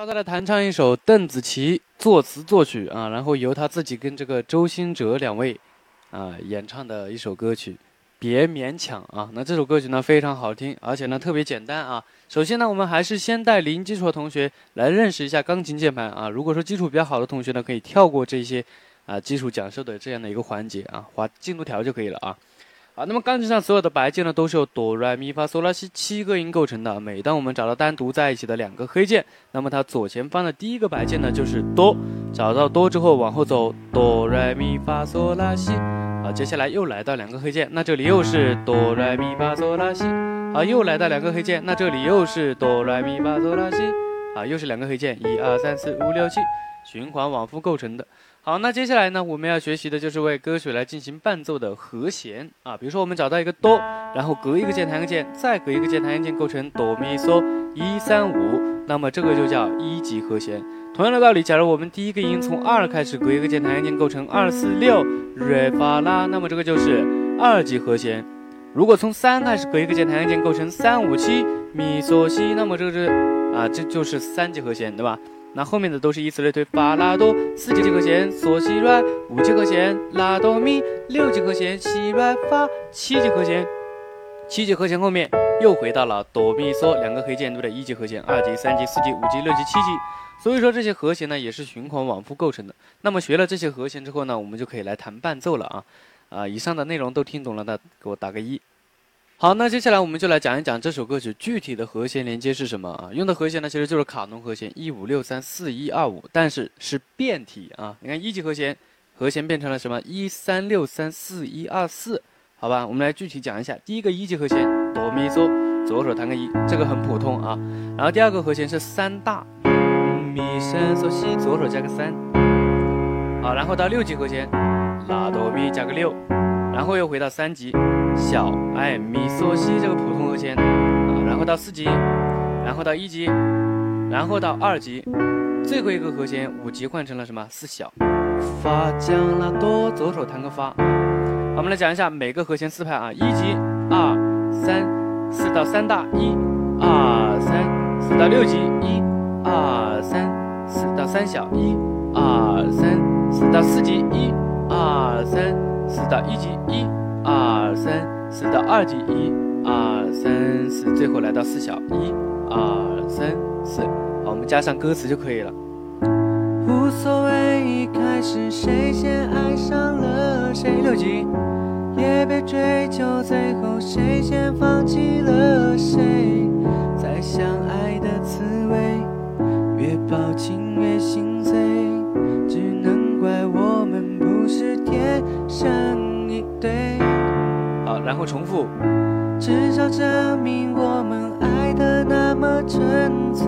让他来弹唱一首邓紫棋作词作曲啊，然后由他自己跟这个周兴哲两位啊演唱的一首歌曲。别勉强啊！那这首歌曲呢非常好听，而且呢特别简单啊。首先呢，我们还是先带零基础的同学来认识一下钢琴键盘啊。如果说基础比较好的同学呢，可以跳过这些啊基础讲授的这样的一个环节啊，划进度条就可以了啊。好，那么钢琴上所有的白键呢都是由哆来咪发嗦拉西七个音构成的。每当我们找到单独在一起的两个黑键，那么它左前方的第一个白键呢就是哆。找到哆之后往后走，哆来咪发嗦拉西。好，接下来又来到两个黑键，那这里又是哆来咪发嗦拉西。好，又来到两个黑键，那这里又是哆来咪发嗦拉西。好，又是两个黑键，一二三四五六七，循环往复构成的。好，那接下来呢，我们要学习的就是为歌曲来进行伴奏的和弦啊。比如说，我们找到一个哆，然后隔一个键弹一个键，再隔一个键弹一个键，构成哆咪嗦一三五，那么这个就叫一级和弦。同样的道理，假如我们第一个音从二开始，隔一个键弹一个键，构成二四六瑞发拉，那么这个就是二级和弦。如果从三开始，隔一个键弹一个键，构成三五七咪嗦西，那么这个是啊，这就是三级和弦，对吧？那后面的都是以此类推，发拉哆，四级和弦嗦西瑞，五级和弦拉哆咪，六级和弦西瑞发，七级和弦，七级和弦后面又回到了哆咪嗦两个黑键，对不对？一级和弦，二级、三级、四级、五级、六级、七级。所以说这些和弦呢也是循环往复构成的。那么学了这些和弦之后呢，我们就可以来弹伴奏了啊！啊，以上的内容都听懂了的，给我打个一。好，那接下来我们就来讲一讲这首歌曲具体的和弦连接是什么啊？用的和弦呢其实就是卡农和弦一五六三四一二五，但是是变体啊！你看一级和弦，和弦变成了什么？一三六三四一二四，好吧？我们来具体讲一下。第一个一级和弦哆咪嗦，左手弹个一，这个很普通啊。然后第二个和弦是三大。咪升嗦西，左手加个三，好，然后到六级和弦，拉哆咪加个六，然后又回到三级，小哎咪嗦西这个普通和弦，啊，然后到四级，然后到一级，然后到二级，最后一个和弦五级换成了什么？四小，发降拉哆，左手弹个发。我们来讲一下每个和弦四拍啊，一级二三四到三大一二三四到六级一。二三四到三小一，二三四到四级一，二三四到一级一，二三四到二级一，二三四，最后来到四小一，二三四，好，我们加上歌词就可以了。无所谓一开始谁先爱上了谁，六级也别追究最后谁先放弃了谁，再相爱的滋味。越抱紧越心碎，只能怪我们不是天生。然后重复。至少证明我们爱的那么纯粹，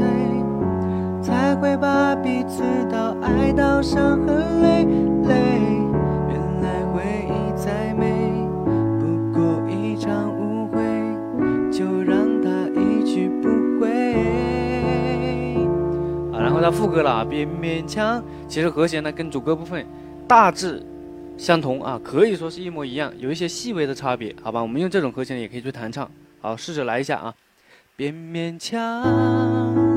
才会把彼此都爱到伤痕累累。原来回忆再美，不过一场误会，就让它一去不回。然后到副歌了，别勉强。其实和弦呢跟主歌部分大致相同啊，可以说是一模一样，有一些细微的差别，好吧？我们用这种和弦也可以去弹唱。好，试着来一下啊，别勉强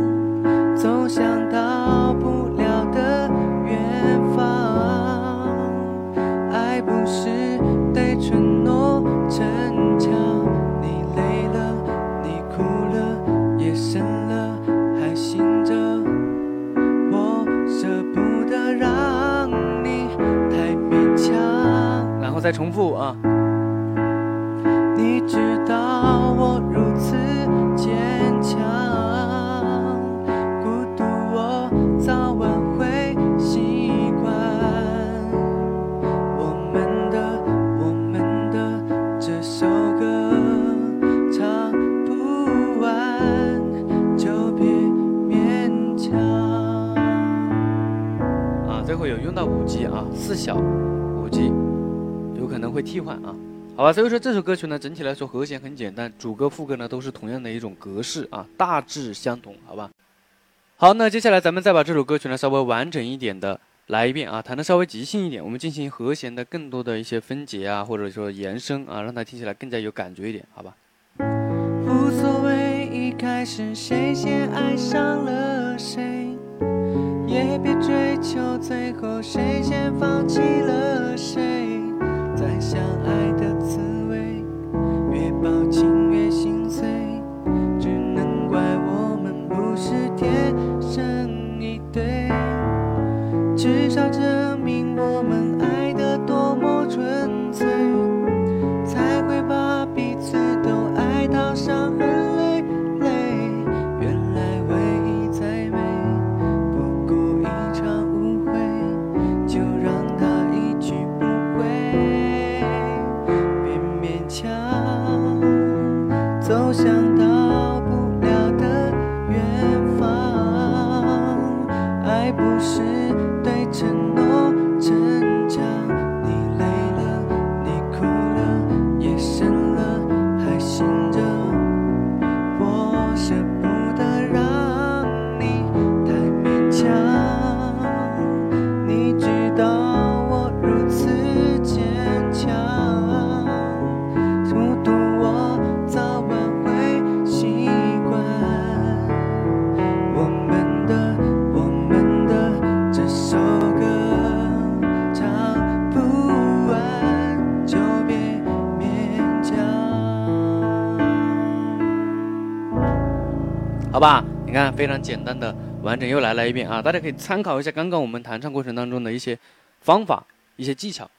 再重复啊！你知道我如此坚强，孤独我早晚会习惯。我们的，我们的这首歌唱不完，就别勉强。啊，最后有用到五级啊，四小五级。有可能会替换啊，好吧，所以说这首歌曲呢，整体来说和弦很简单，主歌副歌呢，都是同样的一种格式啊，大致相同，好吧。好，那接下来咱们再把这首歌曲呢，稍微完整一点的来一遍啊，弹的稍微即兴一点，我们进行和弦的更多的一些分解啊，或者说延伸啊，让它听起来更加有感觉一点，好吧。无所谓一开始谁先爱上了谁。也别追求最后谁先放弃了谁。抱紧不是对承诺逞强好吧？你看非常简单的完整又来了一遍啊。大家可以参考一下刚刚我们弹唱过程当中的一些方法一些技巧。